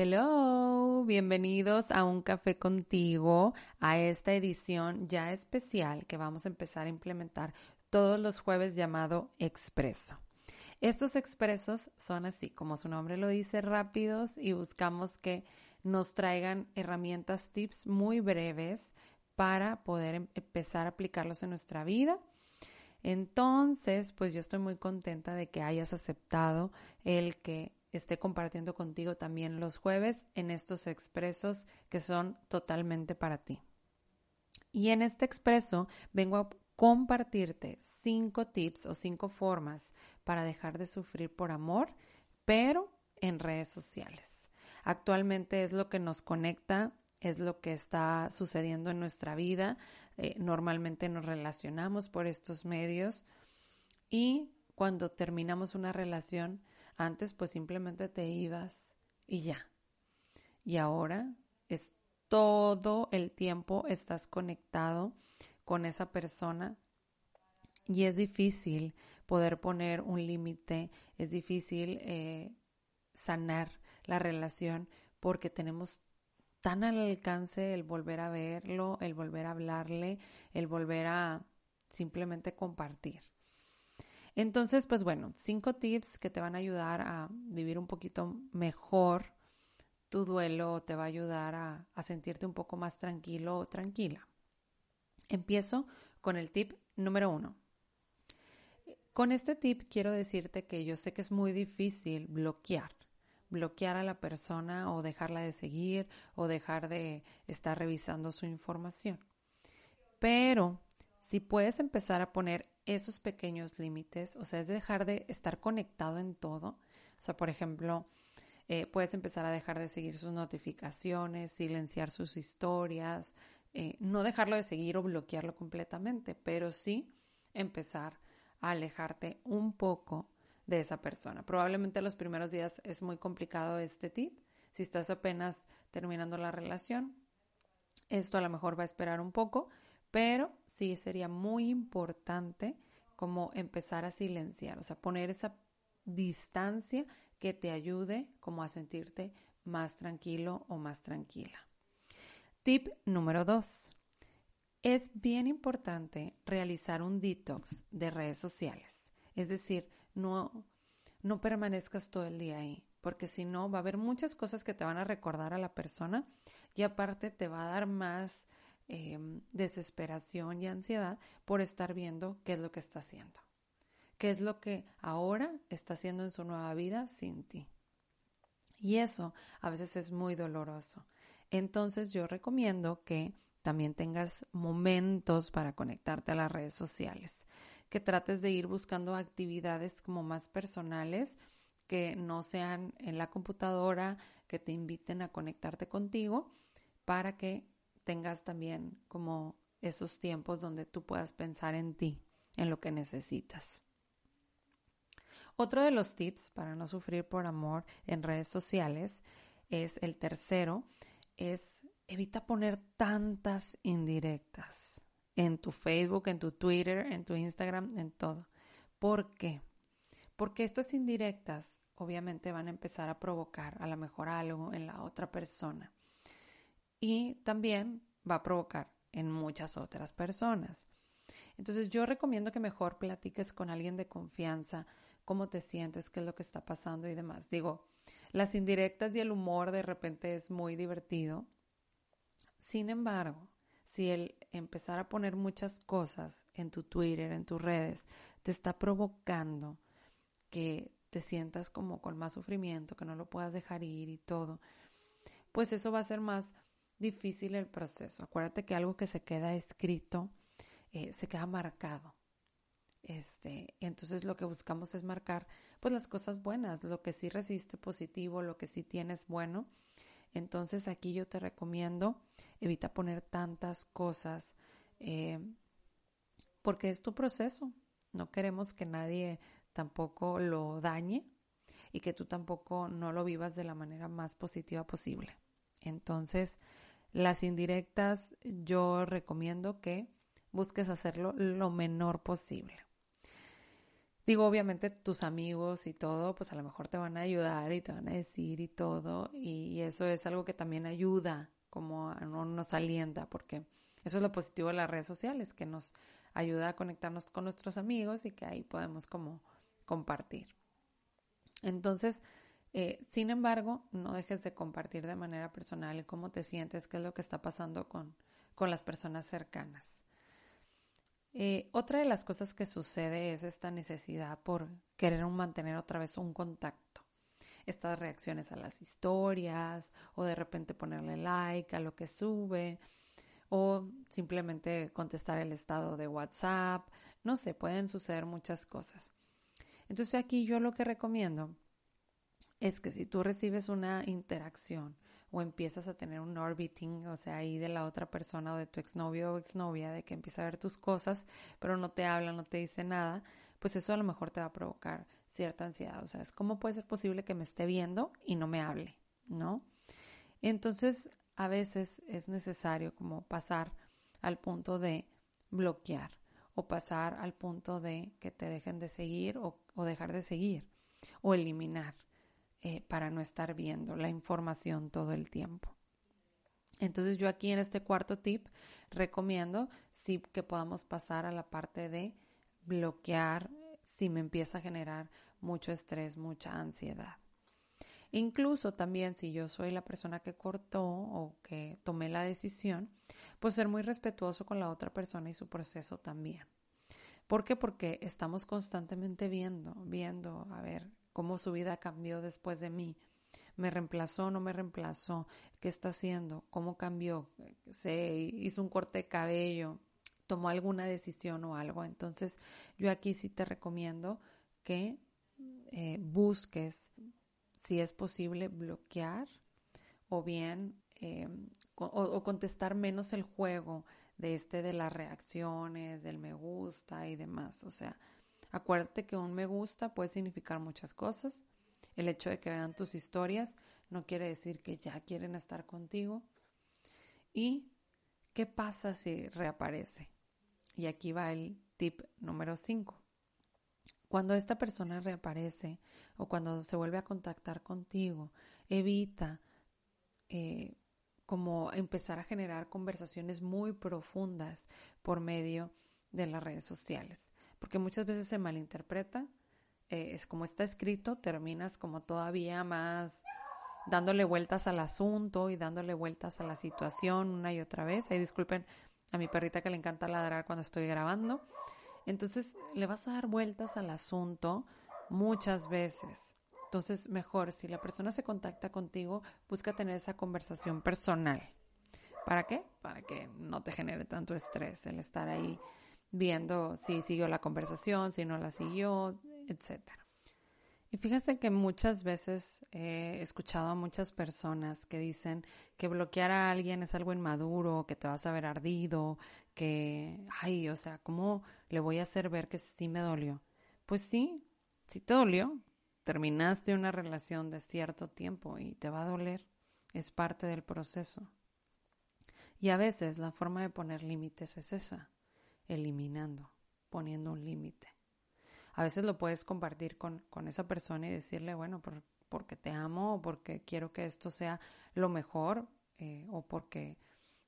Hello, bienvenidos a Un Café contigo, a esta edición ya especial que vamos a empezar a implementar todos los jueves llamado Expreso. Estos expresos son así, como su nombre lo dice, rápidos y buscamos que nos traigan herramientas, tips muy breves para poder em-, empezar a aplicarlos en nuestra vida. Entonces, pues yo estoy muy contenta de que hayas aceptado el que esté compartiendo contigo también los jueves en estos expresos que son totalmente para ti. Y en este expreso vengo a compartirte cinco tips o cinco formas para dejar de sufrir por amor, pero en redes sociales. Actualmente es lo que nos conecta, es lo que está sucediendo en nuestra vida. Eh, normalmente nos relacionamos por estos medios y cuando terminamos una relación, antes pues simplemente te ibas y ya. Y ahora es todo el tiempo estás conectado con esa persona y es difícil poder poner un límite, es difícil eh, sanar la relación porque tenemos tan al alcance el volver a verlo, el volver a hablarle, el volver a simplemente compartir. Entonces, pues bueno, cinco tips que te van a ayudar a vivir un poquito mejor tu duelo, te va a ayudar a, a sentirte un poco más tranquilo o tranquila. Empiezo con el tip número uno. Con este tip quiero decirte que yo sé que es muy difícil bloquear, bloquear a la persona o dejarla de seguir o dejar de estar revisando su información. Pero si puedes empezar a poner esos pequeños límites, o sea, es dejar de estar conectado en todo. O sea, por ejemplo, eh, puedes empezar a dejar de seguir sus notificaciones, silenciar sus historias, eh, no dejarlo de seguir o bloquearlo completamente, pero sí empezar a alejarte un poco de esa persona. Probablemente los primeros días es muy complicado este tip. Si estás apenas terminando la relación, esto a lo mejor va a esperar un poco, pero sí sería muy importante como empezar a silenciar, o sea, poner esa distancia que te ayude como a sentirte más tranquilo o más tranquila. Tip número dos. Es bien importante realizar un detox de redes sociales. Es decir, no, no permanezcas todo el día ahí, porque si no va a haber muchas cosas que te van a recordar a la persona y aparte te va a dar más Em, desesperación y ansiedad por estar viendo qué es lo que está haciendo, qué es lo que ahora está haciendo en su nueva vida sin ti. Y eso a veces es muy doloroso. Entonces yo recomiendo que también tengas momentos para conectarte a las redes sociales, que trates de ir buscando actividades como más personales que no sean en la computadora, que te inviten a conectarte contigo para que tengas también como esos tiempos donde tú puedas pensar en ti, en lo que necesitas. Otro de los tips para no sufrir por amor en redes sociales es el tercero, es evita poner tantas indirectas en tu Facebook, en tu Twitter, en tu Instagram, en todo. ¿Por qué? Porque estas indirectas obviamente van a empezar a provocar a lo mejor algo en la otra persona y también va a provocar en muchas otras personas. Entonces yo recomiendo que mejor platiques con alguien de confianza, cómo te sientes, qué es lo que está pasando y demás. Digo, las indirectas y el humor de repente es muy divertido. Sin embargo, si el empezar a poner muchas cosas en tu Twitter, en tus redes, te está provocando que te sientas como con más sufrimiento, que no lo puedas dejar ir y todo, pues eso va a ser más difícil el proceso. Acuérdate que algo que se queda escrito eh, se queda marcado. Este, entonces lo que buscamos es marcar pues las cosas buenas, lo que sí resiste positivo, lo que sí tienes bueno. Entonces aquí yo te recomiendo evita poner tantas cosas eh, porque es tu proceso. No queremos que nadie tampoco lo dañe y que tú tampoco no lo vivas de la manera más positiva posible. Entonces, las indirectas yo recomiendo que busques hacerlo lo menor posible. Digo, obviamente tus amigos y todo, pues a lo mejor te van a ayudar y te van a decir y todo, y eso es algo que también ayuda, como no nos alienta, porque eso es lo positivo de las redes sociales, que nos ayuda a conectarnos con nuestros amigos y que ahí podemos como compartir. Entonces, eh, sin embargo, no dejes de compartir de manera personal cómo te sientes, qué es lo que está pasando con, con las personas cercanas. Eh, otra de las cosas que sucede es esta necesidad por querer mantener otra vez un contacto. Estas reacciones a las historias o de repente ponerle like a lo que sube o simplemente contestar el estado de WhatsApp. No sé, pueden suceder muchas cosas. Entonces aquí yo lo que recomiendo es que si tú recibes una interacción o empiezas a tener un orbiting, o sea, ahí de la otra persona o de tu exnovio o exnovia, de que empieza a ver tus cosas, pero no te habla, no te dice nada, pues eso a lo mejor te va a provocar cierta ansiedad. O sea, es cómo puede ser posible que me esté viendo y no me hable, ¿no? Entonces, a veces es necesario como pasar al punto de bloquear o pasar al punto de que te dejen de seguir o, o dejar de seguir o eliminar. Eh, para no estar viendo la información todo el tiempo. Entonces yo aquí en este cuarto tip recomiendo sí que podamos pasar a la parte de bloquear si me empieza a generar mucho estrés, mucha ansiedad. Incluso también si yo soy la persona que cortó o que tomé la decisión, pues ser muy respetuoso con la otra persona y su proceso también. ¿Por qué? Porque estamos constantemente viendo, viendo, a ver, cómo su vida cambió después de mí. ¿Me reemplazó no me reemplazó? ¿Qué está haciendo? ¿Cómo cambió? ¿Se hizo un corte de cabello? ¿Tomó alguna decisión o algo? Entonces, yo aquí sí te recomiendo que eh, busques, si es posible, bloquear o bien em, o contestar menos el juego de este de las reacciones, del me gusta y demás. O sea, Acuérdate que un me gusta puede significar muchas cosas. El hecho de que vean tus historias no quiere decir que ya quieren estar contigo. ¿Y qué pasa si reaparece? Y aquí va el tip número 5. Cuando esta persona reaparece o cuando se vuelve a contactar contigo, evita eh, como empezar a generar conversaciones muy profundas por medio de las redes sociales porque muchas veces se malinterpreta. Eh, es como está escrito, terminas como todavía más dándole vueltas al asunto y dándole vueltas a la situación una y otra vez. Ahí disculpen a mi perrita que le encanta ladrar cuando estoy grabando. Entonces le vas a dar vueltas al asunto muchas veces. Entonces, mejor, si la persona se contacta contigo, busca tener esa conversación personal. ¿Para qué? Para que no te genere tanto estrés el estar ahí viendo si siguió la conversación, si no la siguió, etc. Y fíjense que muchas veces he escuchado a muchas personas que dicen que bloquear a alguien es algo inmaduro, que te vas a ver ardido, que, ay, o sea, ¿cómo le voy a hacer ver que sí me dolió? Pues sí, sí te dolió. Terminaste una relación de cierto tiempo y te va a doler. Es parte del proceso. Y a veces la forma de poner límites es esa eliminando, poniendo un límite. A veces lo puedes compartir con, esa persona y decirle, bueno, porque te amo o porque quiero que esto sea lo mejor eh, o porque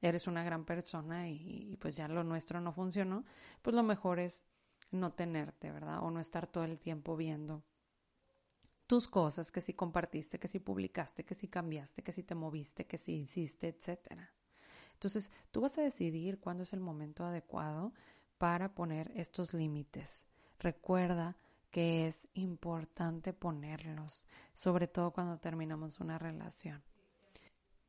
eres una gran persona y, y, pues ya lo nuestro no funcionó, pues lo mejor es no tenerte, ¿verdad? O no estar todo el tiempo viendo tus cosas, que si compartiste, que si publicaste, que si cambiaste, que si te moviste, que si hiciste, etcétera. Entonces, tú vas a decidir cuándo es el momento adecuado para poner estos límites. Recuerda que es importante ponerlos, sobre todo cuando terminamos una relación.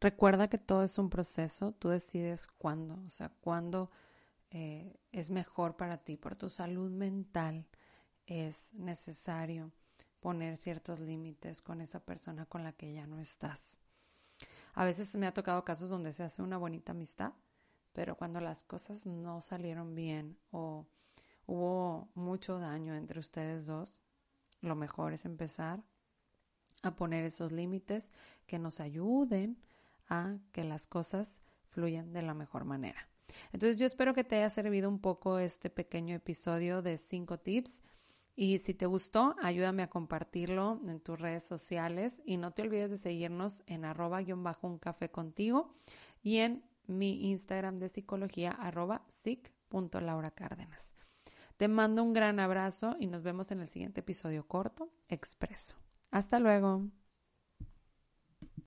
Recuerda que todo es un proceso, tú decides cuándo, o sea, cuándo eh, es mejor para ti, por tu salud mental es necesario poner ciertos límites con esa persona con la que ya no estás. A veces me ha tocado casos donde se hace una bonita amistad, pero cuando las cosas no salieron bien o hubo mucho daño entre ustedes dos, lo mejor es empezar a poner esos límites que nos ayuden a que las cosas fluyan de la mejor manera. Entonces yo espero que te haya servido un poco este pequeño episodio de cinco tips. Y si te gustó, ayúdame a compartirlo en tus redes sociales y no te olvides de seguirnos en arroba-un café contigo y en mi Instagram de psicología arroba Cárdenas. Te mando un gran abrazo y nos vemos en el siguiente episodio corto, expreso. Hasta luego.